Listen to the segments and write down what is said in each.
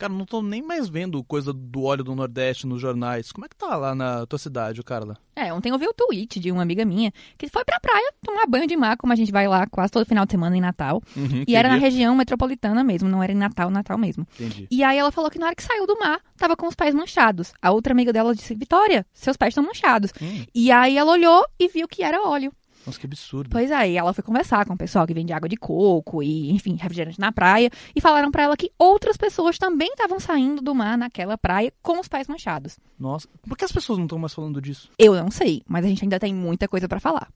Cara, não tô nem mais vendo coisa do óleo do Nordeste nos jornais. Como é que tá lá na tua cidade, Carla? É, ontem eu vi o tweet de uma amiga minha que foi pra praia tomar banho de mar, como a gente vai lá quase todo final de semana em Natal. Uhum, e era na região metropolitana mesmo, não era em Natal, Natal mesmo. Entendi. E aí ela falou que na hora que saiu do mar, tava com os pés manchados. A outra amiga dela disse, Vitória, seus pés estão manchados. Hum, E aí ela olhou e viu que era óleo. Nossa, que absurdo. Pois é, e ela foi conversar com o pessoal que vende água de coco e, enfim, refrigerante na praia. E falaram pra ela que outras pessoas também estavam saindo do mar naquela praia com os pés manchados. Nossa, por que as pessoas não estão mais falando disso? Eu não sei, mas a gente ainda tem muita coisa pra falar.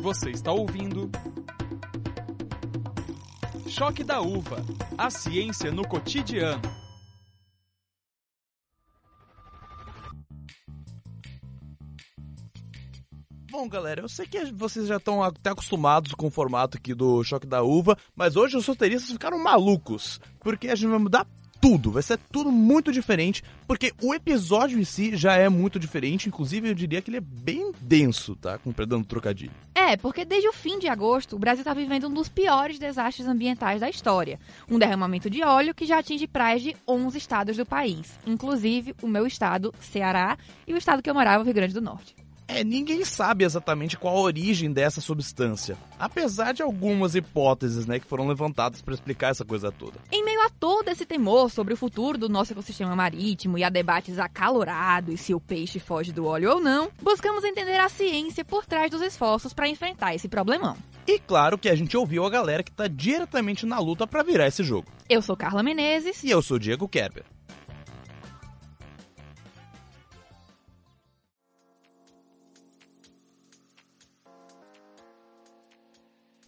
Você está ouvindo. Choque da Uva. A ciência no cotidiano. Bom, galera, eu sei que vocês já estão até acostumados com o formato aqui do Choque da Uva, mas hoje os roteiristas ficaram malucos, porque a gente vai mudar tudo, vai ser tudo muito diferente, porque o episódio em si já é muito diferente, inclusive eu diria que ele é bem denso, tá? Com perdão trocadilho. É, porque desde o fim de agosto, o Brasil está vivendo um dos piores desastres ambientais da história. Um derramamento de óleo que já atinge praias de 11 estados do país, inclusive o meu estado, Ceará, e o estado que eu morava, o Rio Grande do Norte. É, ninguém sabe exatamente qual a origem dessa substância, apesar de algumas hipóteses, né, que foram levantadas para explicar essa coisa toda. Em meio a todo esse temor sobre o futuro do nosso ecossistema marítimo e a debates acalorados se o peixe foge do óleo ou não, buscamos entender a ciência por trás dos esforços para enfrentar esse problemão. E claro que a gente ouviu a galera que tá diretamente na luta para virar esse jogo. Eu sou Carla Menezes. E eu sou Diego Kerber.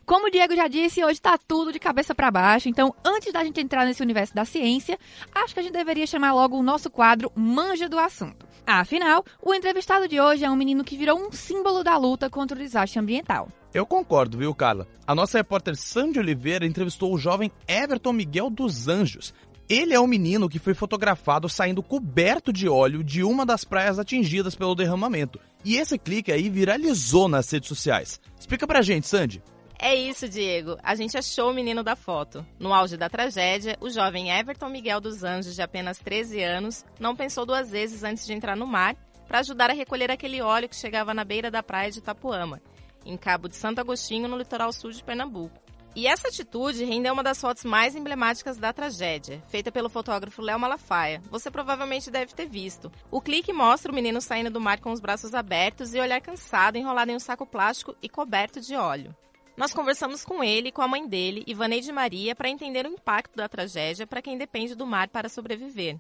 Como o Diego já disse, hoje tá tudo de cabeça para baixo, então antes da gente entrar nesse universo da ciência, acho que a gente deveria chamar logo o nosso quadro Manja do Assunto. Afinal, o entrevistado de hoje é um menino que virou um símbolo da luta contra o desastre ambiental. Eu concordo, viu, Carla? A nossa repórter Sandy Oliveira entrevistou o jovem Everton Miguel dos Anjos. Ele é o menino que foi fotografado saindo coberto de óleo de uma das praias atingidas pelo derramamento. E esse clique aí viralizou nas redes sociais. Explica pra gente, Sandy. É isso, Diego. A gente achou o menino da foto. No auge da tragédia, o jovem Everton Miguel dos Anjos, de apenas 13 anos, não pensou duas vezes antes de entrar no mar para ajudar a recolher aquele óleo que chegava na beira da praia de Itapuama, em Cabo de Santo Agostinho, no litoral sul de Pernambuco. E essa atitude rendeu uma das fotos mais emblemáticas da tragédia, feita pelo fotógrafo Léo Malafaia. Você provavelmente deve ter visto. O clique mostra o menino saindo do mar com os braços abertos e olhar cansado, enrolado em um saco plástico e coberto de óleo. Nós conversamos com ele e com a mãe dele, Ivaneide Maria, para entender o impacto da tragédia para quem depende do mar para sobreviver.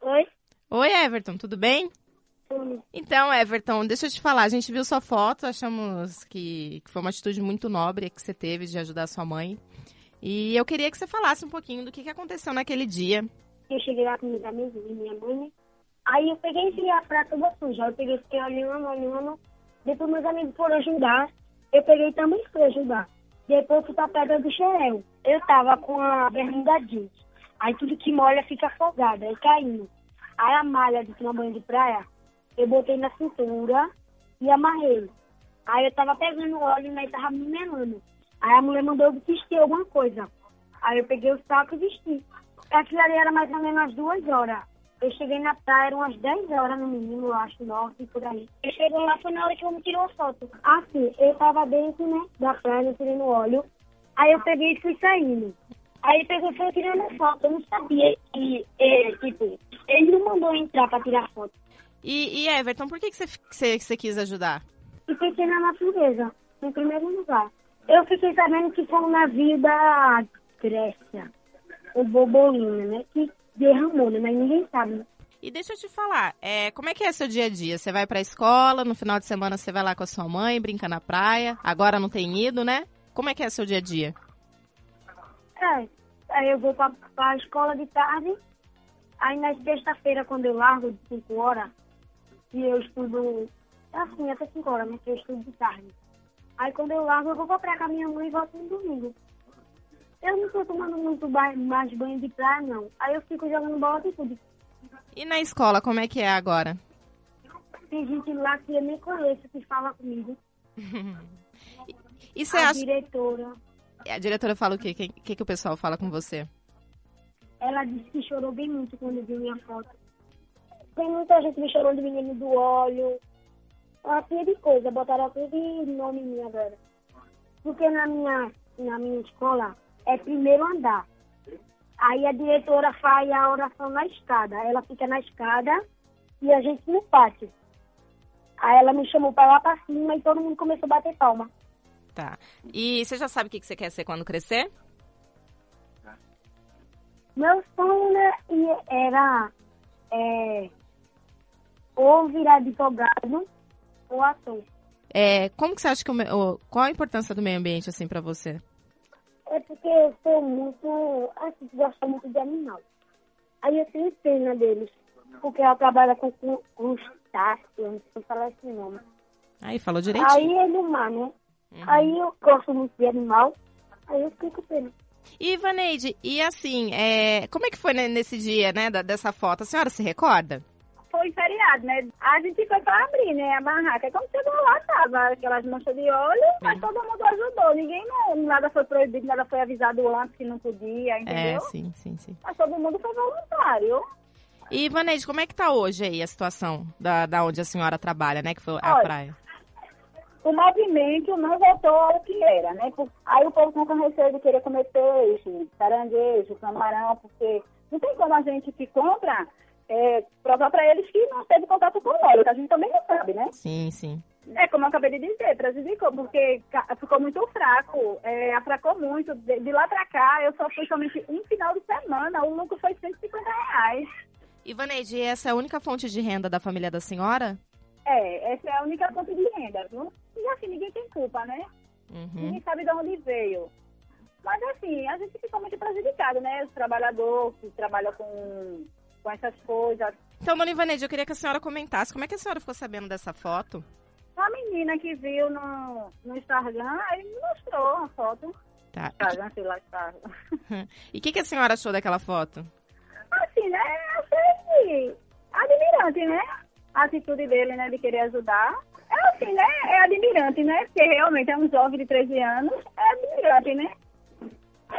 Oi? Oi, Everton, tudo bem? Então, Everton, deixa eu te falar. A gente viu sua foto, achamos que, que foi uma atitude muito nobre que você teve de ajudar sua mãe. E eu queria que você falasse um pouquinho do que, que aconteceu naquele dia. Eu cheguei lá com meus amigos e minha mãe, né? Aí eu peguei e vi a praia toda suja. Eu peguei fiquei olhando, olhando. Depois meus amigos foram ajudar. Eu peguei também fui ajudar. Depois fui pra pedra do xerel. Eu tava com a bermuda jeans. Aí tudo que molha fica afogado, aí caindo. Aí a malha de tomar banho de praia, eu botei na cintura e amarrei. Aí eu tava pegando óleo, e tava me melando. Aí a mulher mandou eu vestir alguma coisa. Aí eu peguei o saco e vesti. Aquilo ali era mais ou menos umas duas horas. Eu cheguei na praia, eram umas 10 horas no mínimo, eu acho, 9 por aí. Eu cheguei lá, foi na hora que eu me tirou a foto. Assim, eu tava dentro, né, da praia, tirando óleo. Aí eu peguei e fui saindo. Aí ele pegou e foi tirando a foto. Eu não sabia que, é, tipo, ele não mandou entrar pra tirar foto. E, e Everton, por que, que, você, que você, que você quis ajudar? E pensei na natureza, em primeiro lugar. Eu fiquei sabendo que foi um navio da Grécia, o Bobolina, né, que derramou, né, mas ninguém sabe. né? E deixa eu te falar, é, como é que é seu dia a dia? Você vai pra escola, no final de semana você vai lá com a sua mãe, brinca na praia. Agora não tem ido, né? Como é que é seu dia a dia? É, aí eu vou pra, pra escola de tarde, aí na sexta-feira, quando eu largo de 5 horas, e eu estudo, assim, até 5 horas, né, que eu estudo de tarde. Aí quando eu largo, eu vou pra praia com a minha mãe e volto no domingo. Eu não tô tomando muito mais banho de praia, não. Aí eu fico jogando bola de tudo. E na escola, como é que é agora? Tem gente lá que eu nem conheço que fala comigo. E você a acha... diretora, A diretora fala o quê? O que, que, que o pessoal fala com você? ela disse que chorou bem muito quando viu minha foto. Tem muita gente me chorando de menino do óleo. Uma pilha de coisa. Botaram tudo de nome mim agora. Porque na minha, na minha escola é primeiro andar. Aí a diretora faz a oração na escada. Ela fica na escada e a gente no pátio. Aí ela me chamou pra lá pra cima e todo mundo começou a bater palma. Tá. E você já sabe o que você quer ser quando crescer? Meu sonho né, era é, ou virar advogado ou ator. É, como que você acha que o, o- qual a importância do meio ambiente assim para você? É porque eu sou muito. Assim, gosto muito de animal. Aí eu tenho pena deles. Porque ela trabalha com crustáceos, não sei falar esse nome. Aí falou direitinho. Aí é no mar, né? Aí eu gosto muito de animal. Aí eu fico com pena. E Vaneide, e assim, é, como é que foi nesse dia, né, da- dessa foto? A senhora se recorda? Foi feriado, né? A gente foi pra abrir, né, a barraca. Quando chegou lá, tava aquelas manchas de óleo, mas todo mundo ajudou. Ninguém, não, nada foi proibido, nada foi avisado antes que não podia, É, entendeu? sim, sim, sim. Mas todo mundo foi voluntário. E Vaneide, como é que tá hoje aí a situação da, da onde a senhora trabalha, né, que foi a Olha, praia? O movimento não voltou ao que era, né? Aí o povo com receio de querer comer peixe, caranguejo, camarão, porque não tem como a gente que compra é, provar para eles que não teve contato com óleo, que a gente também não sabe, né? Sim, sim. É, como eu acabei de dizer, prejudicou, porque ficou muito fraco, é, afracou muito. De, de lá pra cá, eu só fui somente um final de semana, o lucro foi 150 reais. E Vaneide, essa é a única fonte de renda da família da senhora? É, essa é a única fonte de renda, viu? E assim, ninguém tem culpa, né? Uhum. Ninguém sabe de onde veio. Mas assim, a gente fica muito prejudicado, né? Os trabalhadores que trabalham com, com essas coisas. Então, Dona eu queria que a senhora comentasse como é que a senhora ficou sabendo dessa foto? A menina que viu no, no Instagram, aí me mostrou uma foto. Tá. Instagram, sei lá, Instagram. E o que, que a senhora achou daquela foto? Assim, né? Achei admirante, né? A atitude dele, né? De querer ajudar. É assim, né? É admirante, né? Porque realmente é um jovem de 13 anos. É admirante, né?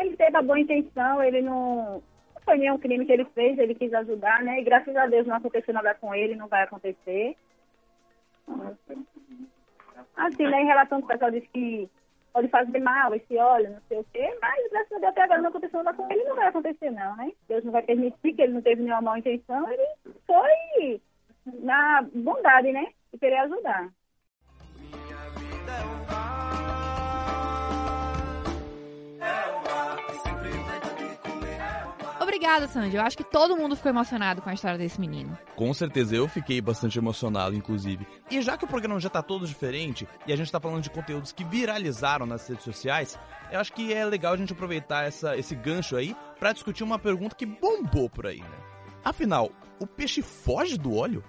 Ele teve a boa intenção, ele não... Foi nenhum crime que ele fez, ele quis ajudar, né? E graças a Deus não aconteceu nada com ele, não vai acontecer. Assim, né? Em relação ao que o pessoal disse que pode fazer mal esse óleo, não sei o quê, mas graças a Deus até agora não aconteceu nada com ele, não vai acontecer não, né? Deus não vai permitir que ele não teve nenhuma má intenção, ele foi na bondade, né? De querer ajudar. Obrigada, Sandy. Eu acho que todo mundo ficou emocionado com a história desse menino. Com certeza, eu fiquei bastante emocionado, inclusive. E já que o programa já tá todo diferente e a gente tá falando de conteúdos que viralizaram nas redes sociais, eu acho que é legal a gente aproveitar essa, esse gancho aí pra discutir uma pergunta que bombou por aí, né? Afinal, o peixe foge do óleo?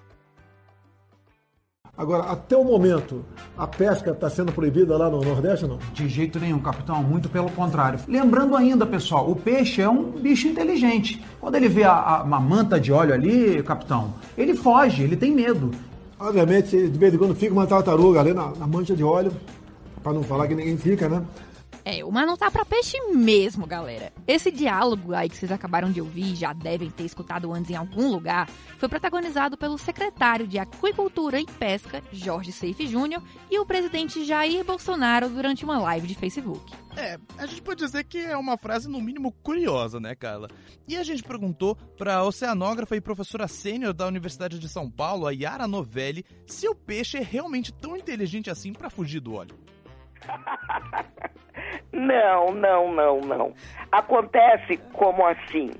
Agora, até o momento, a pesca está sendo proibida lá no Nordeste ou não? De jeito nenhum, capitão, muito pelo contrário. Lembrando ainda, pessoal, o peixe é um bicho inteligente. Quando ele vê a, a- uma manta de óleo ali, capitão, ele foge, ele tem medo. Obviamente, de vez em quando fica uma tartaruga ali na, na mancha de óleo, para não falar que ninguém fica, né? É, o mar não tá pra peixe mesmo, galera. Esse diálogo aí que vocês acabaram de ouvir, já devem ter escutado antes em algum lugar, foi protagonizado pelo secretário de Aquicultura e Pesca, Jorge Seife Júnior, e o presidente Jair Bolsonaro durante uma live de Facebook. É, a gente pode dizer que é uma frase no mínimo curiosa, né, Carla? E a gente perguntou pra oceanógrafa e professora sênior da Universidade de São Paulo, a Yara Novelli, se o peixe é realmente tão inteligente assim pra fugir do óleo. Não, não, não, não. Acontece como assim?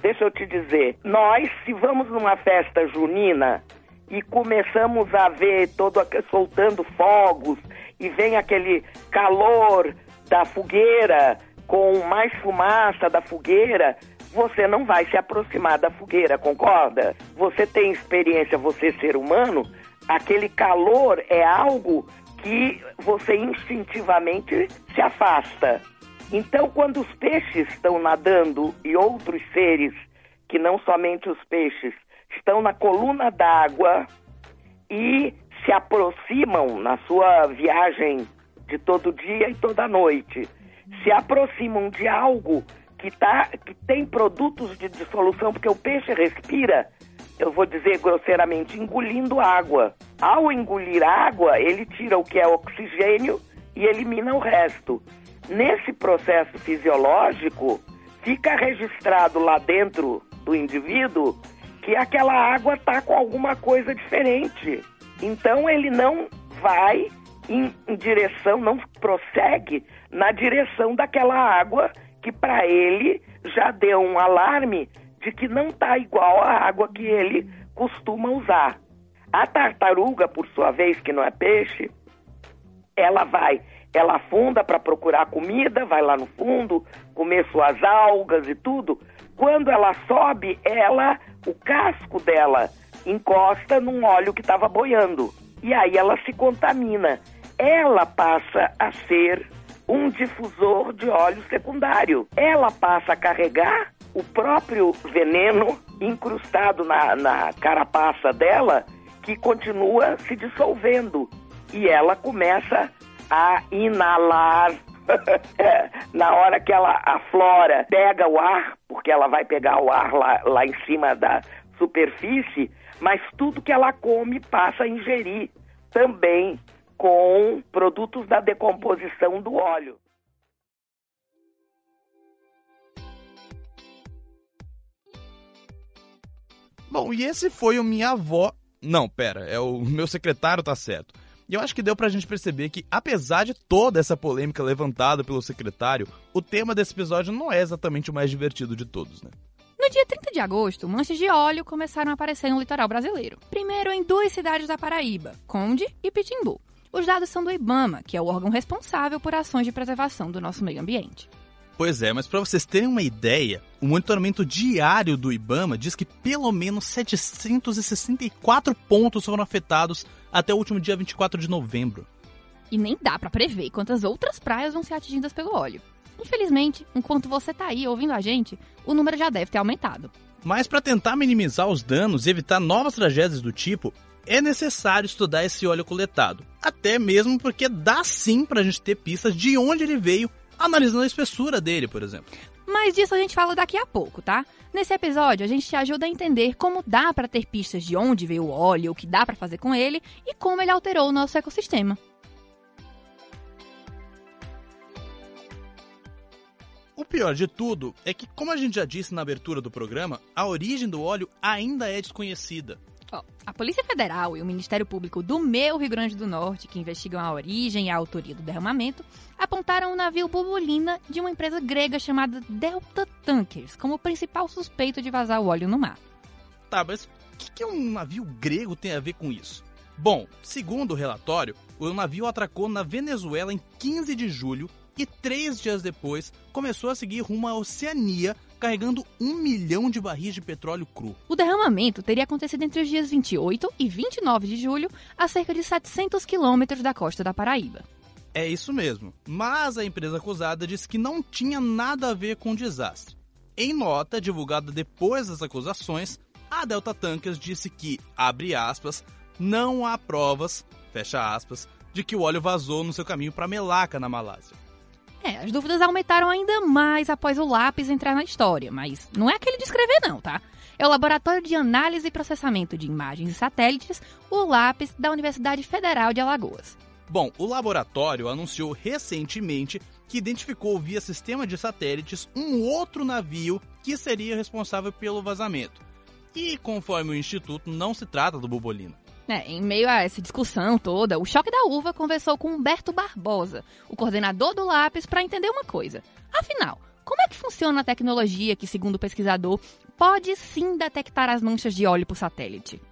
Deixa eu te dizer, nós, se vamos numa festa junina e começamos a ver todo soltando fogos e vem aquele calor da fogueira com mais fumaça da fogueira, você não vai se aproximar da fogueira, concorda? Você tem experiência, você ser humano, aquele calor é algo que você instintivamente se afasta. Então, quando os peixes estão nadando e outros seres, que não somente os peixes, estão na coluna d'água e se aproximam na sua viagem de todo dia e toda noite, se aproximam de algo que, tá, que tem produtos de dissolução, porque o peixe respira, eu vou dizer grosseiramente, engolindo água. Ao engolir água, ele tira o que é oxigênio e elimina o resto. Nesse processo fisiológico, fica registrado lá dentro do indivíduo que aquela água está com alguma coisa diferente. Então ele não vai em, em direção, não prossegue na direção daquela água que para ele já deu um alarme de que não está igual à água que ele costuma usar. A tartaruga, por sua vez, que não é peixe, ela vai, ela afunda para procurar comida, vai lá no fundo, comer suas algas e tudo. Quando ela sobe, ela, o casco dela encosta num óleo que estava boiando. E aí ela se contamina. Ela passa a ser um difusor de óleo secundário. Ela passa a carregar o próprio veneno incrustado na, na carapaça dela, que continua se dissolvendo. E ela começa a inalar. na hora que ela aflora, pega o ar, porque ela vai pegar o ar lá, lá em cima da superfície, mas tudo que ela come passa a ingerir também com produtos da decomposição do óleo. Bom, e esse foi o minha avó. Não, pera, é o meu secretário tá certo. E eu acho que deu pra gente perceber que, apesar de toda essa polêmica levantada pelo secretário, o tema desse episódio não é exatamente o mais divertido de todos, né? No dia 30 de agosto, manchas de óleo começaram a aparecer no litoral brasileiro. Primeiro em duas cidades da Paraíba, Conde e Pitimbu. Os dados são do IBAMA, que é o órgão responsável por ações de preservação do nosso meio ambiente. Pois é, mas para vocês terem uma ideia, o monitoramento diário do IBAMA diz que pelo menos 764 pontos foram afetados até o último dia 24 de novembro. E nem dá para prever quantas outras praias vão ser atingidas pelo óleo. Infelizmente, enquanto você tá aí ouvindo a gente, o número já deve ter aumentado. Mas para tentar minimizar os danos e evitar novas tragédias do tipo, é necessário estudar esse óleo coletado. Até mesmo porque dá sim pra gente ter pistas de onde ele veio, analisando a espessura dele, por exemplo. Mas disso a gente fala daqui a pouco, tá? Nesse episódio, a gente te ajuda a entender como dá para ter pistas de onde veio o óleo, o que dá para fazer com ele e como ele alterou o nosso ecossistema. O pior de tudo é que, como a gente já disse na abertura do programa, a origem do óleo ainda é desconhecida. A Polícia Federal e o Ministério Público do meu Rio Grande do Norte, que investigam a origem e a autoria do derramamento, apontaram o navio Bubolina de uma empresa grega chamada Delta Tankers como principal suspeito de vazar o óleo no mar. Tá, mas o que, que um navio grego tem a ver com isso? Bom, segundo o relatório, o navio atracou na Venezuela em 15 de julho e três dias depois começou a seguir rumo à Oceania carregando um milhão de barris de petróleo cru. O derramamento teria acontecido entre os dias 28 e 29 de julho, a cerca de 700 quilômetros da costa da Paraíba. É isso mesmo, mas a empresa acusada disse que não tinha nada a ver com o desastre. Em nota divulgada depois das acusações, a Delta Tankers disse que, abre aspas, não há provas, fecha aspas, de que o óleo vazou no seu caminho para Melaka, na Malásia. É, as dúvidas aumentaram ainda mais após o lápis entrar na história, mas não é aquele de escrever não, tá? É o Laboratório de Análise e Processamento de Imagens e Satélites, o lápis da Universidade Federal de Alagoas. Bom, o laboratório anunciou recentemente que identificou via sistema de satélites um outro navio que seria responsável pelo vazamento. E conforme o instituto, não se trata do Bubolina. É, em meio a essa discussão toda, o Choque da Uva conversou com Humberto Barbosa, o coordenador do Lápis, para entender uma coisa. Afinal, como é que funciona a tecnologia que, segundo o pesquisador, pode sim detectar as manchas de óleo por satélite?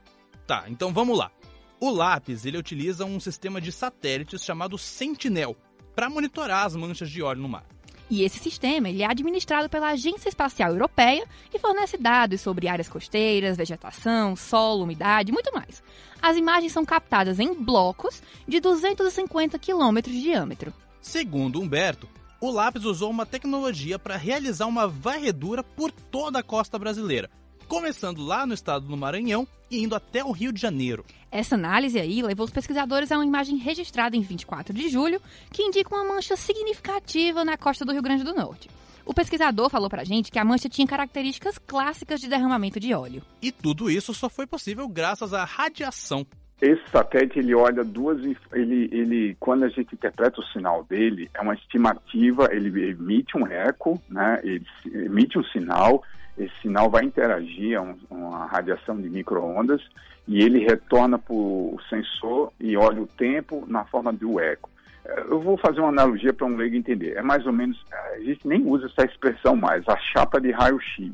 Tá, então vamos lá. O Lápis ele utiliza um sistema de satélites chamado Sentinel para monitorar as manchas de óleo no mar. E esse sistema ele é administrado pela Agência Espacial Europeia e fornece dados sobre áreas costeiras, vegetação, solo, umidade e muito mais. As imagens são captadas em blocos de 250 quilômetros de diâmetro. Segundo Humberto, o lápis usou uma tecnologia para realizar uma varredura por toda a costa brasileira, começando lá no estado do Maranhão e indo até o Rio de Janeiro. Essa análise aí levou os pesquisadores a uma imagem registrada em 24 de julho que indica uma mancha significativa na costa do Rio Grande do Norte. O pesquisador falou pra gente que a mancha tinha características clássicas de derramamento de óleo. E tudo isso só foi possível graças à radiação. Esse satélite ele olha duas, ele, ele quando a gente interpreta o sinal dele é uma estimativa, ele emite um eco, né? Ele emite um sinal, esse sinal vai interagir a um, uma radiação de microondas e ele retorna para o sensor e olha o tempo na forma do eco. Eu vou fazer uma analogia para um leigo entender. É mais ou menos, a gente nem usa essa expressão mais, a chapa de raio-x.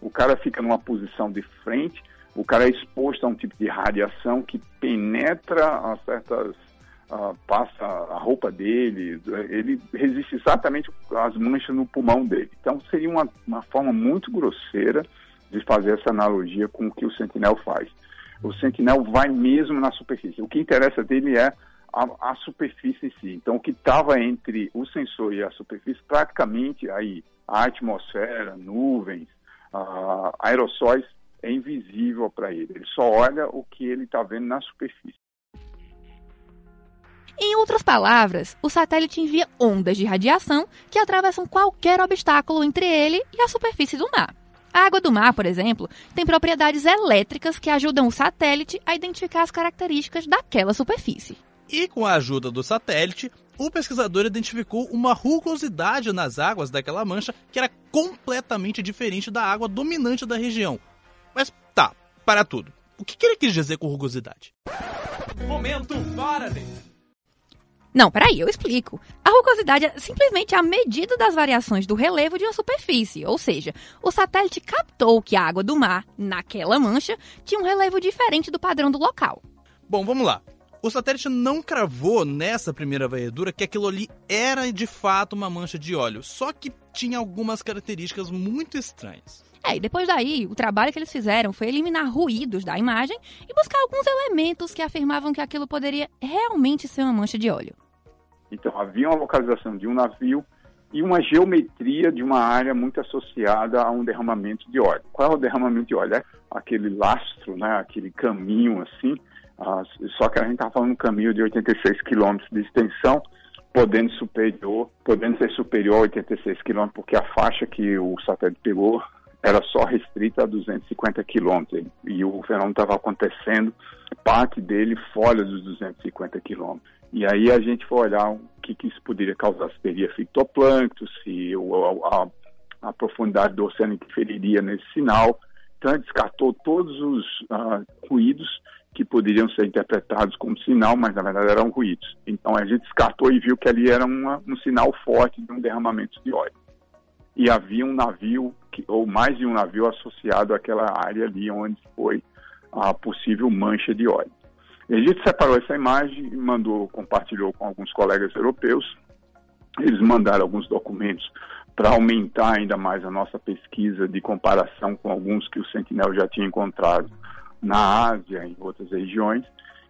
O cara fica numa posição de frente, o cara é exposto a um tipo de radiação que penetra a certas. Uh, passa a roupa dele, ele resiste exatamente às manchas no pulmão dele. Então seria uma, uma forma muito grosseira de fazer essa analogia com o que o sentinel faz. O sentinel vai mesmo na superfície. O que interessa dele é a, a superfície em si. Então, o que estava entre o sensor e a superfície, praticamente aí, a atmosfera, nuvens, uh, aerossóis, é invisível para ele. Ele só olha o que ele está vendo na superfície. Em outras palavras, o satélite envia ondas de radiação que atravessam qualquer obstáculo entre ele e a superfície do mar. A água do mar, por exemplo, tem propriedades elétricas que ajudam o satélite a identificar as características daquela superfície. E com a ajuda do satélite, o pesquisador identificou uma rugosidade nas águas daquela mancha que era completamente diferente da água dominante da região. Mas tá, para tudo. O que ele quis dizer com rugosidade? Momento Faraday! Não, peraí, eu explico. A rugosidade é simplesmente a medida das variações do relevo de uma superfície, ou seja, o satélite captou que a água do mar, naquela mancha, tinha um relevo diferente do padrão do local. Bom, vamos lá. O satélite não cravou nessa primeira varredura que aquilo ali era de fato uma mancha de óleo, só que tinha algumas características muito estranhas. É, e depois daí, o trabalho que eles fizeram foi eliminar ruídos da imagem e buscar alguns elementos que afirmavam que aquilo poderia realmente ser uma mancha de óleo. Então, havia uma localização de um navio e uma geometria de uma área muito associada a um derramamento de óleo. Qual é o derramamento de óleo? É aquele lastro, né, aquele caminho assim, só que a gente está falando de um caminho de 86 quilômetros de extensão, podendo superior, podendo ser superior a 86 quilômetros, porque a faixa que o satélite pegou era só restrita a 250 quilômetros e o fenômeno estava acontecendo parte dele fora dos 250 quilômetros. E aí a gente foi olhar o que, que isso poderia causar, se teria fitoplâncton, se a, a, a profundidade do oceano interferiria nesse sinal. Então, descartou todos os uh, ruídos que poderiam ser interpretados como sinal, mas na verdade eram ruídos. Então a gente descartou e viu que ali era uma, um sinal forte de um derramamento de óleo. E havia um navio, que, ou mais de um navio associado àquela área ali onde foi a possível mancha de óleo. A gente separou essa imagem e mandou, compartilhou com alguns colegas europeus. Eles mandaram alguns documentos para aumentar ainda mais a nossa pesquisa de comparação com alguns que o Sentinel já tinha encontrado na Ásia, em outras regiões,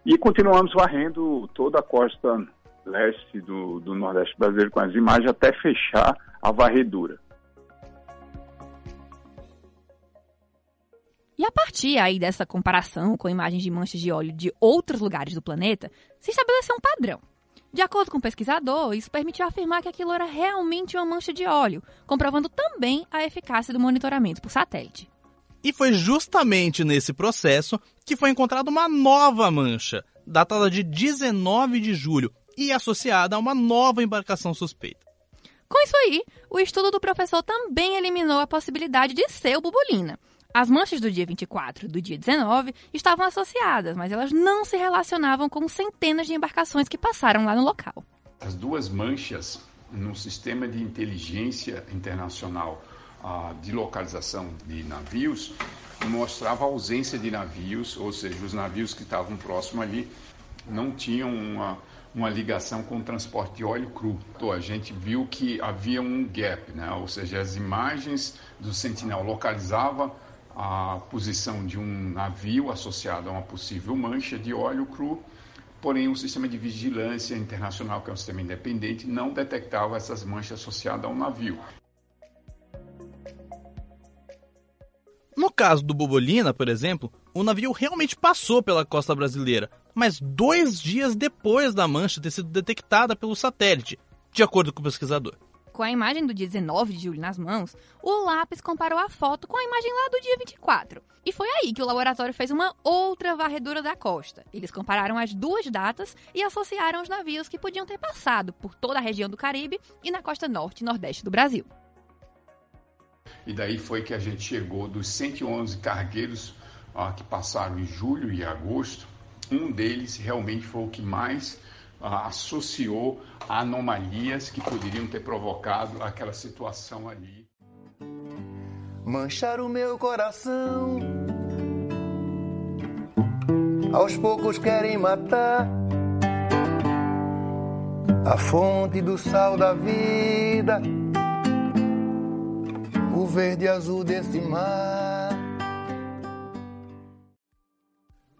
e continuamos varrendo toda a costa leste do, do Nordeste brasileiro com as imagens até fechar a varredura. E a partir aí dessa comparação com imagens de manchas de óleo de outros lugares do planeta, se estabeleceu um padrão. De acordo com o pesquisador, isso permitiu afirmar que aquilo era realmente uma mancha de óleo, comprovando também a eficácia do monitoramento por satélite. E foi justamente nesse processo que foi encontrada uma nova mancha, datada de 19 de julho e associada a uma nova embarcação suspeita. Com isso aí, o estudo do professor também eliminou a possibilidade de ser o Bubulina. As manchas do dia 24 e do dia 19 estavam associadas, mas elas não se relacionavam com centenas de embarcações que passaram lá no local. As duas manchas no sistema de inteligência internacional de localização de navios mostrava a ausência de navios, ou seja, os navios que estavam próximos ali não tinham uma, uma ligação com o transporte de óleo cru. Então, a gente viu que havia um gap, né? ou seja, as imagens do Sentinel localizavam a posição de um navio associado a uma possível mancha de óleo cru, porém o sistema de vigilância internacional, que é um sistema independente, não detectava essas manchas associadas a um navio. No caso do Bobolina, por exemplo, o navio realmente passou pela costa brasileira, mas dois dias depois da mancha ter sido detectada pelo satélite, de acordo com o pesquisador. Com a imagem do dia 19 de julho nas mãos, o lápis comparou a foto com a imagem lá do dia 24. E foi aí que o laboratório fez uma outra varredura da costa. Eles compararam as duas datas e associaram os navios que podiam ter passado por toda a região do Caribe e na costa norte e nordeste do Brasil. E daí foi que a gente chegou dos 111 cargueiros que passaram em julho e agosto. Um deles realmente foi o que mais associou a anomalias que poderiam ter provocado aquela situação ali. Manchar o meu coração, aos poucos querem matar a fonte do sal da vida o verde azul desse mar.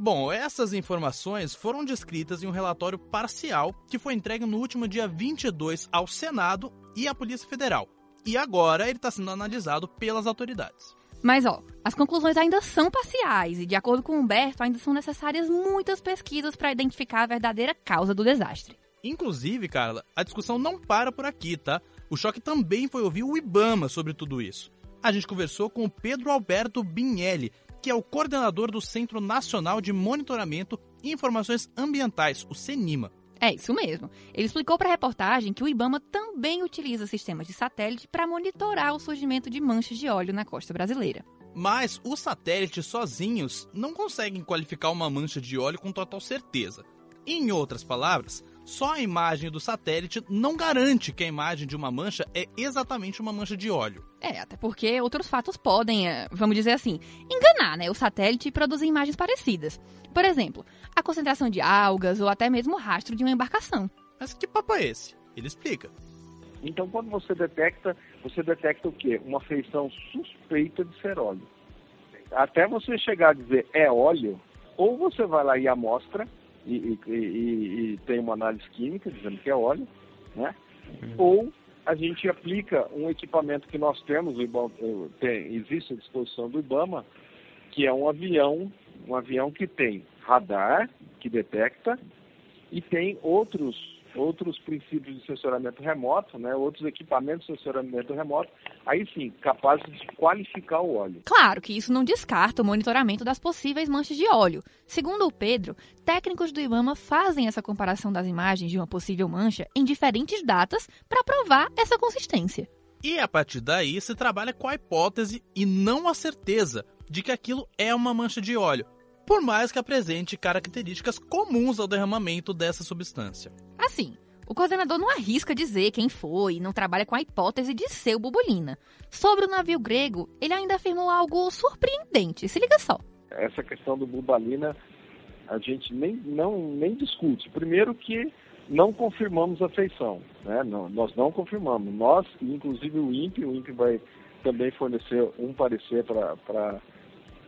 Bom, essas informações foram descritas em um relatório parcial que foi entregue no último dia 22 ao Senado e à Polícia Federal. E agora ele está sendo analisado pelas autoridades. Mas, ó, as conclusões ainda são parciais e, de acordo com Humberto, ainda são necessárias muitas pesquisas para identificar a verdadeira causa do desastre. Inclusive, Carla, a discussão não para por aqui, tá? O choque também foi ouvir o Ibama sobre tudo isso. A gente conversou com o Pedro Alberto Binelli, que é o coordenador do Centro Nacional de Monitoramento e Informações Ambientais, o CENIMA. É isso mesmo. Ele explicou para a reportagem que o Ibama também utiliza sistemas de satélite para monitorar o surgimento de manchas de óleo na costa brasileira. Mas os satélites sozinhos não conseguem qualificar uma mancha de óleo com total certeza. Em outras palavras, só a imagem do satélite não garante que a imagem de uma mancha é exatamente uma mancha de óleo. É, até porque outros fatos podem, é, vamos dizer assim, enganar né, o satélite e produzir imagens parecidas. Por exemplo, a concentração de algas ou até mesmo o rastro de uma embarcação. Mas que papo é esse? Ele explica. Então, quando você detecta, você detecta o quê? Uma feição suspeita de ser óleo. Até você chegar a dizer é óleo, ou você vai lá e amostra, e, e, e, e, tem uma análise química dizendo que é óleo, né? Uhum. Ou a gente aplica um equipamento que nós temos, tem, existe à disposição do IBAMA, que é um avião, um avião que tem radar, que detecta, e tem outros outros princípios de sensoramento remoto, né, outros equipamentos de sensoramento remoto, aí sim, capazes de qualificar o óleo. Claro que isso não descarta o monitoramento das possíveis manchas de óleo. Segundo o Pedro, técnicos do IBAMA fazem essa comparação das imagens de uma possível mancha em diferentes datas para provar essa consistência. E a partir daí se trabalha com a hipótese e não a certeza de que aquilo é uma mancha de óleo, por mais que apresente características comuns ao derramamento dessa substância. Assim, o coordenador não arrisca dizer quem foi e não trabalha com a hipótese de ser o Bubulina. Sobre o navio grego, ele ainda afirmou algo surpreendente. Se liga só. Essa questão do Bubalina a gente nem, não, nem discute. Primeiro que não confirmamos a feição, né? não, nós não confirmamos. Nós, inclusive o INPE, o INPE vai também fornecer um parecer para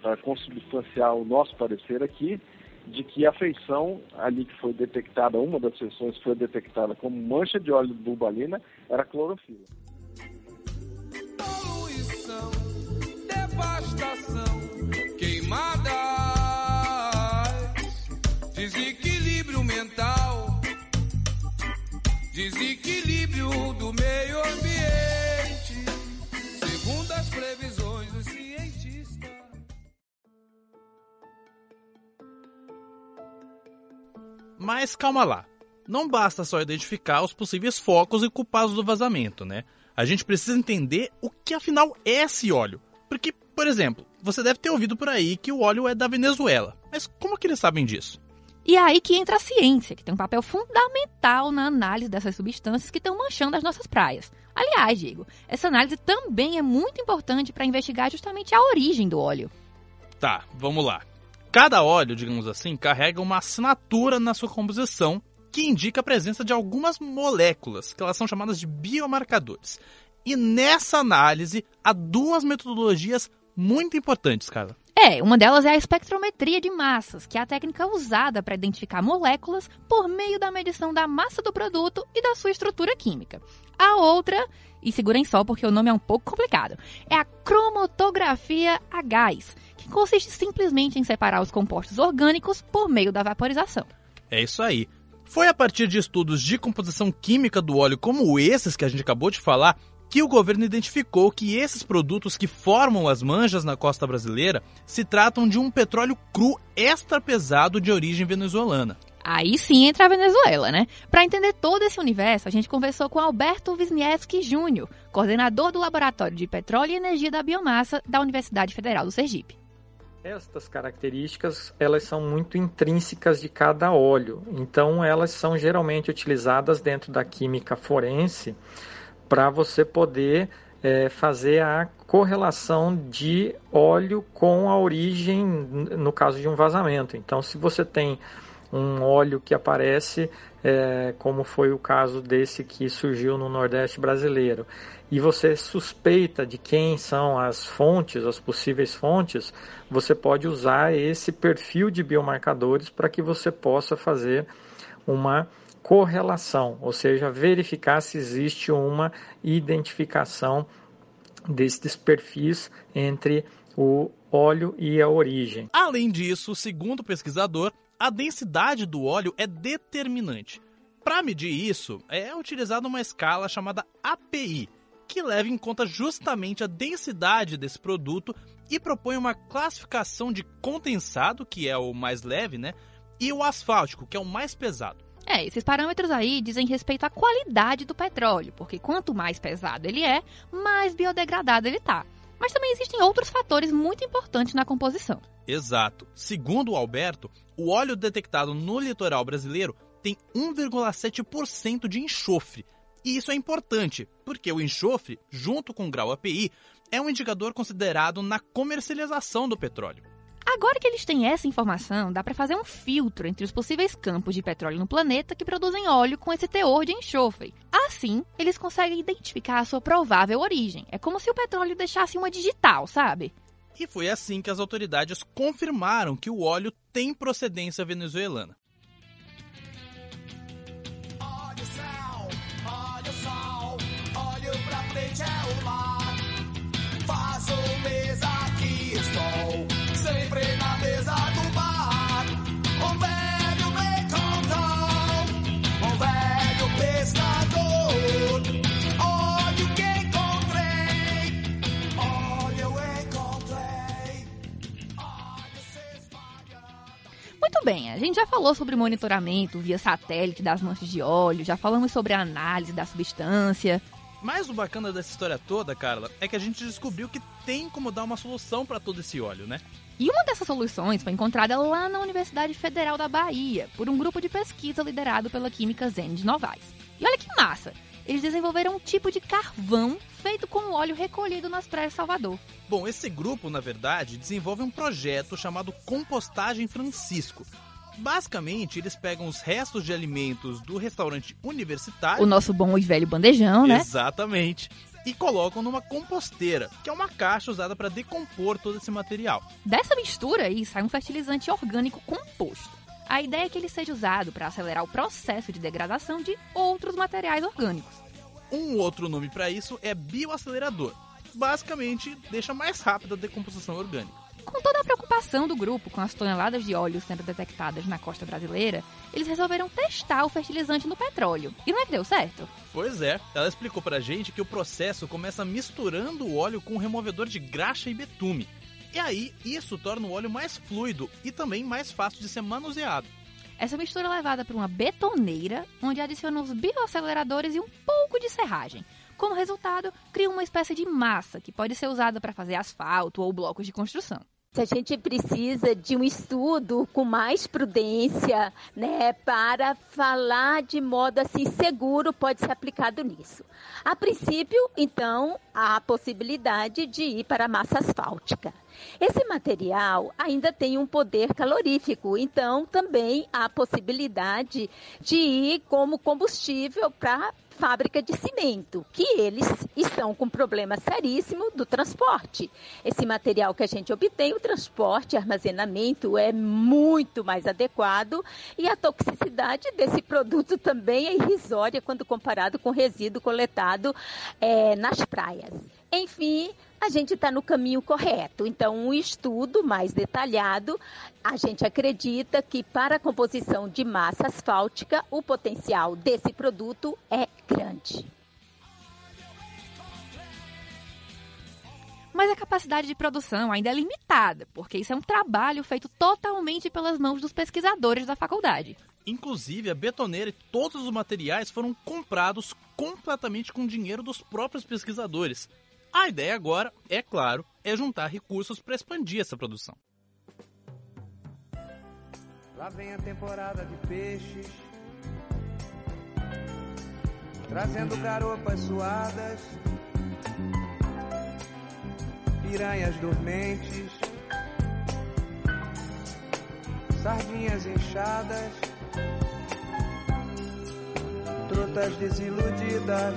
para consubstanciar o nosso parecer aqui, de que a feição ali que foi detectada, uma das feições que foi detectada como mancha de óleo de bulbalina, era clorofila. Mas calma lá. Não basta só identificar os possíveis focos e culpados do vazamento, né? A gente precisa entender o que afinal é esse óleo. Porque, por exemplo, você deve ter ouvido por aí que o óleo é da Venezuela. Mas como que eles sabem disso? E é aí que entra a ciência, que tem um papel fundamental na análise dessas substâncias que estão manchando as nossas praias. Aliás, Diego, essa análise também é muito importante para investigar justamente a origem do óleo. Tá, vamos lá. Cada óleo, digamos assim, carrega uma assinatura na sua composição que indica a presença de algumas moléculas, que elas são chamadas de biomarcadores. E nessa análise há duas metodologias muito importantes, cara. É, uma delas é a espectrometria de massas, que é a técnica usada para identificar moléculas por meio da medição da massa do produto e da sua estrutura química. A outra, e segurem só porque o nome é um pouco complicado, é a cromatografia a gás, que consiste simplesmente em separar os compostos orgânicos por meio da vaporização. É isso aí. Foi a partir de estudos de composição química do óleo como esses que a gente acabou de falar que o governo identificou que esses produtos que formam as manjas na costa brasileira se tratam de um petróleo cru extra pesado de origem venezuelana. Aí sim entra a Venezuela, né? Para entender todo esse universo, a gente conversou com Alberto Wisniewski Júnior, coordenador do Laboratório de Petróleo e Energia da Biomassa da Universidade Federal do Sergipe. Estas características, elas são muito intrínsecas de cada óleo. Então, elas são geralmente utilizadas dentro da química forense para você poder é, fazer a correlação de óleo com a origem, no caso de um vazamento. Então, se você tem um óleo que aparece, é, como foi o caso desse que surgiu no Nordeste brasileiro, e você suspeita de quem são as fontes, as possíveis fontes, você pode usar esse perfil de biomarcadores para que você possa fazer uma correlação, ou seja, verificar se existe uma identificação desses perfis entre o óleo e a origem. Além disso, segundo o pesquisador, a densidade do óleo é determinante. Para medir isso, é utilizada uma escala chamada API, que leva em conta justamente a densidade desse produto e propõe uma classificação de condensado, que é o mais leve, né, e o asfáltico, que é o mais pesado. É, esses parâmetros aí dizem respeito à qualidade do petróleo, porque quanto mais pesado ele é, mais biodegradado ele tá. Mas também existem outros fatores muito importantes na composição. Exato. Segundo o Alberto, o óleo detectado no litoral brasileiro tem 1,7% de enxofre. E isso é importante, porque o enxofre, junto com o grau API, é um indicador considerado na comercialização do petróleo. Agora que eles têm essa informação, dá para fazer um filtro entre os possíveis campos de petróleo no planeta que produzem óleo com esse teor de enxofre. Assim, eles conseguem identificar a sua provável origem. É como se o petróleo deixasse uma digital, sabe? E foi assim que as autoridades confirmaram que o óleo tem procedência venezuelana. Muito bem, a gente já falou sobre monitoramento via satélite das manchas de óleo, já falamos sobre a análise da substância. Mas o bacana dessa história toda, Carla, é que a gente descobriu que tem como dar uma solução para todo esse óleo, né? E uma dessas soluções foi encontrada lá na Universidade Federal da Bahia, por um grupo de pesquisa liderado pela química Zen de Novaes. E olha que massa! Eles desenvolveram um tipo de carvão feito com o óleo recolhido nas praias de Salvador. Bom, esse grupo, na verdade, desenvolve um projeto chamado Compostagem Francisco. Basicamente, eles pegam os restos de alimentos do restaurante universitário. O nosso bom e velho bandejão, né? Exatamente. E colocam numa composteira, que é uma caixa usada para decompor todo esse material. Dessa mistura aí sai um fertilizante orgânico composto. A ideia é que ele seja usado para acelerar o processo de degradação de outros materiais orgânicos. Um outro nome para isso é bioacelerador. Basicamente, deixa mais rápida a decomposição orgânica. Com toda a preocupação do grupo com as toneladas de óleo sendo detectadas na costa brasileira, eles resolveram testar o fertilizante no petróleo. E não é que deu certo? Pois é, ela explicou pra gente que o processo começa misturando o óleo com um removedor de graxa e betume. E aí, isso torna o óleo mais fluido e também mais fácil de ser manuseado. Essa mistura é levada para uma betoneira, onde adiciona os bioaceleradores e um pouco de serragem. Como resultado, cria uma espécie de massa que pode ser usada para fazer asfalto ou blocos de construção. A gente precisa de um estudo com mais prudência, né, para falar de modo assim seguro pode ser aplicado nisso. A princípio, então, há a possibilidade de ir para a massa asfáltica. Esse material ainda tem um poder calorífico, então também há a possibilidade de ir como combustível para fábrica de cimento, que eles estão com problema seríssimo do transporte. Esse material que a gente obtém, o transporte armazenamento é muito mais adequado e a toxicidade desse produto também é irrisória quando comparado com resíduo coletado é, nas praias. Enfim, a gente está no caminho correto. Então, um estudo mais detalhado, a gente acredita que para a composição de massa asfáltica, o potencial desse produto é grande. Mas a capacidade de produção ainda é limitada, porque isso é um trabalho feito totalmente pelas mãos dos pesquisadores da faculdade. Inclusive, a betoneira e todos os materiais foram comprados completamente com dinheiro dos próprios pesquisadores. A ideia agora, é claro, é juntar recursos para expandir essa produção. Lá vem a temporada de peixes, trazendo garopas suadas, piranhas dormentes, sardinhas inchadas, trutas desiludidas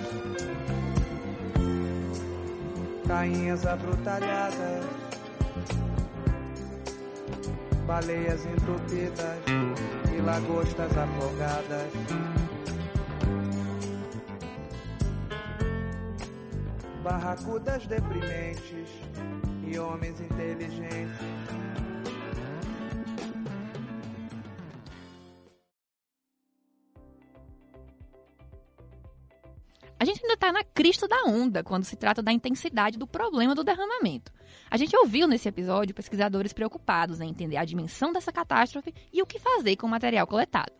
tainhas abrutalhadas, baleias entupidas e lagostas afogadas. Barracudas deprimentes e homens inteligentes. Onda quando se trata da intensidade do problema do derramamento. A gente ouviu nesse episódio pesquisadores preocupados em entender a dimensão dessa catástrofe e o que fazer com o material coletado.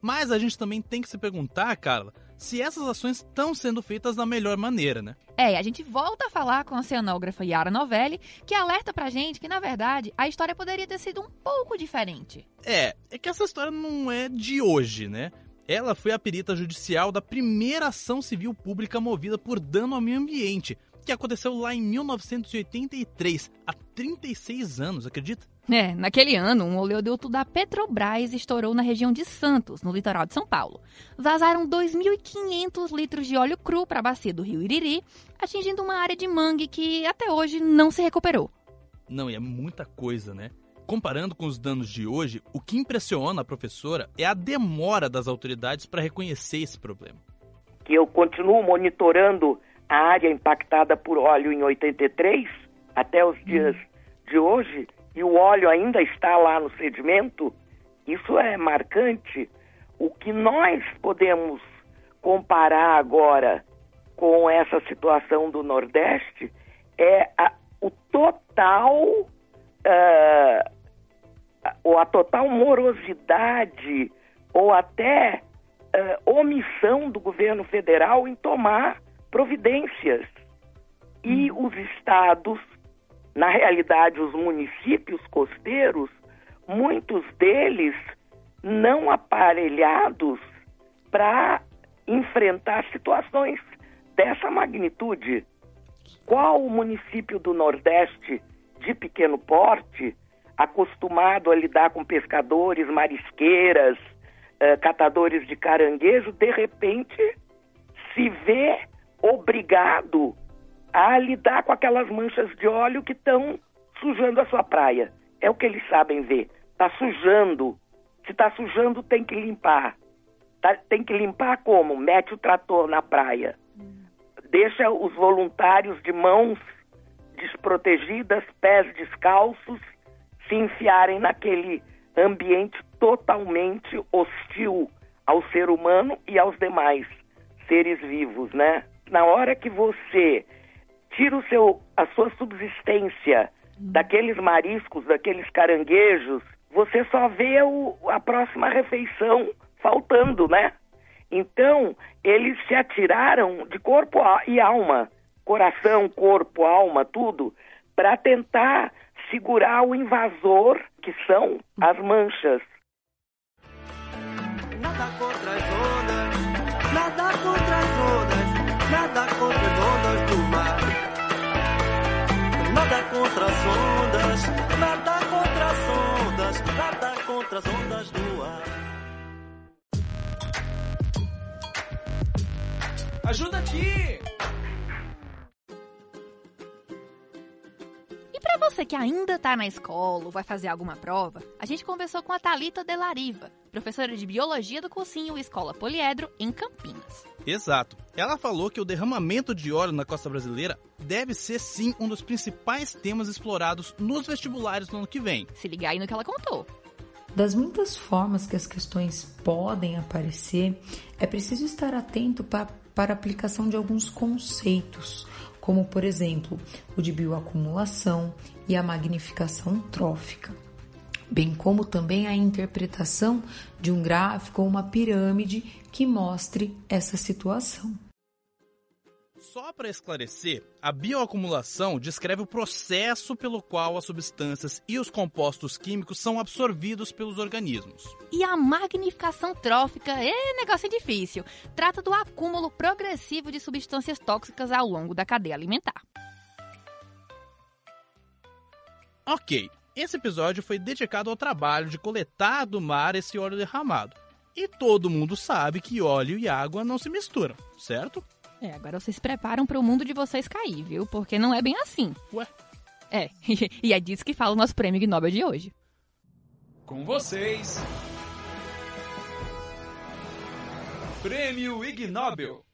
Mas a gente também tem que se perguntar, Carla, se essas ações estão sendo feitas da melhor maneira, né? É, a gente volta a falar com a oceanógrafa Yara Novelli, que alerta pra gente que, na verdade, a história poderia ter sido um pouco diferente. É, é que essa história não é de hoje, né? Ela foi a perita judicial da primeira ação civil pública movida por dano ao meio ambiente, que aconteceu lá em 1983, há 36 anos, acredita? É, naquele ano, um oleoduto da Petrobras estourou na região de Santos, no litoral de São Paulo. Vazaram 2.500 litros de óleo cru para a bacia do rio Iriri, atingindo uma área de mangue que até hoje não se recuperou. Não, e é muita coisa, né? Comparando com os danos de hoje, o que impressiona a professora é a demora das autoridades para reconhecer esse problema. Que eu continuo monitorando a área impactada por óleo em 83 até os dias de hoje e o óleo ainda está lá no sedimento, isso é marcante. O que nós podemos comparar agora com essa situação do Nordeste é a, o total uh, ou a total morosidade ou até uh, omissão do governo federal em tomar providências. E os estados, na realidade os municípios costeiros, muitos deles não aparelhados para enfrentar situações dessa magnitude. Qual o município do Nordeste de pequeno porte acostumado a lidar com pescadores, marisqueiras, uh, catadores de caranguejo, de repente se vê obrigado a lidar com aquelas manchas de óleo que estão sujando a sua praia. É o que eles sabem ver. Está sujando. Se está sujando, tem que limpar. Tá, tem que limpar como? Mete o trator na praia. Deixa os voluntários de mãos desprotegidas, pés descalços, se enfiarem naquele ambiente totalmente hostil ao ser humano e aos demais seres vivos, né? Na hora que você tira o seu, a sua subsistência daqueles mariscos, daqueles caranguejos, você só vê o, a próxima refeição faltando, né? Então, eles se atiraram de corpo e alma, coração, corpo, alma, tudo, para tentar segurar o invasor, que são as manchas. Nada contra as ondas, nada contra as ondas, nada contra as ondas do mar. Nada contra as ondas, nada contra as ondas, nada contra as ondas do ar. Ajuda aqui! Que ainda tá na escola ou vai fazer alguma prova, a gente conversou com a Talita Delariva, professora de biologia do cursinho Escola Poliedro em Campinas. Exato. Ela falou que o derramamento de óleo na costa brasileira deve ser sim um dos principais temas explorados nos vestibulares no ano que vem. Se ligar aí no que ela contou. Das muitas formas que as questões podem aparecer, é preciso estar atento pa para a aplicação de alguns conceitos, como por exemplo o de bioacumulação e a magnificação trófica, bem como também a interpretação de um gráfico ou uma pirâmide que mostre essa situação. Só para esclarecer, a bioacumulação descreve o processo pelo qual as substâncias e os compostos químicos são absorvidos pelos organismos. E a magnificação trófica é negócio difícil. Trata do acúmulo progressivo de substâncias tóxicas ao longo da cadeia alimentar. Ok, esse episódio foi dedicado ao trabalho de coletar do mar esse óleo derramado. E todo mundo sabe que óleo e água não se misturam, certo? É, agora vocês se preparam para o mundo de vocês cair, viu? Porque não é bem assim. Ué? É, e é disso que fala o nosso prêmio Nobel de hoje. Com vocês. Prêmio Ig Nobel.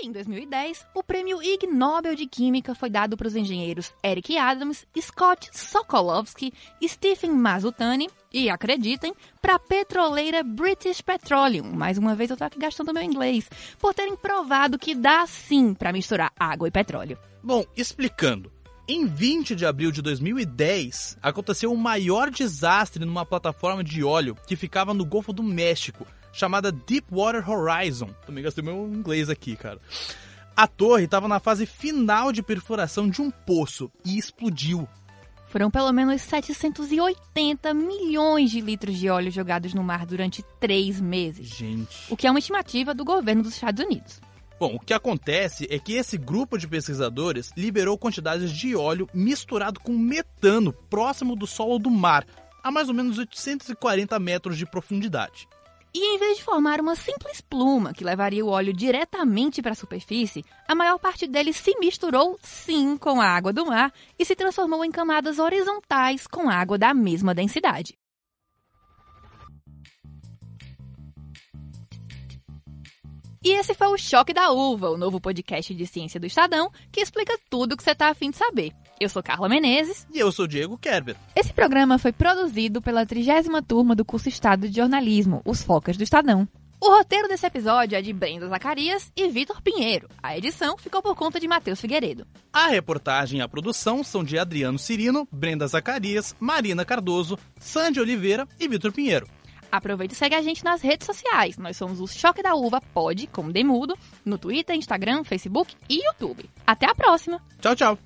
Em 2010, o prêmio Ig Nobel de Química foi dado para os engenheiros Eric Adams, Scott Sokolovsky, Stephen Mazutani e, acreditem, para a petroleira British Petroleum, mais uma vez eu tô aqui gastando meu inglês, por terem provado que dá sim para misturar água e petróleo. Bom, explicando. Em 20 de abril de 2010, aconteceu o maior desastre numa plataforma de óleo que ficava no Golfo do México, chamada Deepwater Horizon. Também gastei meu inglês aqui, cara. A torre estava na fase final de perfuração de um poço e explodiu. Foram pelo menos 780 milhões de litros de óleo jogados no mar durante três meses. Gente. O que é uma estimativa do governo dos Estados Unidos. Bom, o que acontece é que esse grupo de pesquisadores liberou quantidades de óleo misturado com metano próximo do solo do mar, a mais ou menos 840 metros de profundidade. E em vez de formar uma simples pluma que levaria o óleo diretamente para a superfície, a maior parte dele se misturou sim com a água do mar e se transformou em camadas horizontais com água da mesma densidade. E esse foi o Choque da Uva, o novo podcast de ciência do Estadão, que explica tudo o que você está afim de saber. Eu sou Carla Menezes. E eu sou Diego Kerber. Esse programa foi produzido pela trigésima turma do curso Estado de Jornalismo, os Focas do Estadão. O roteiro desse episódio é de Brenda Zacarias e Vitor Pinheiro. A edição ficou por conta de Matheus Figueiredo. A reportagem e a produção são de Adriano Cirino, Brenda Zacarias, Marina Cardoso, Sandy Oliveira e Vitor Pinheiro. Aproveita e segue a gente nas redes sociais. Nós somos o Choque da Uva Pod, como Demudo, no Twitter, Instagram, Facebook e YouTube. Até a próxima. Tchau, tchau.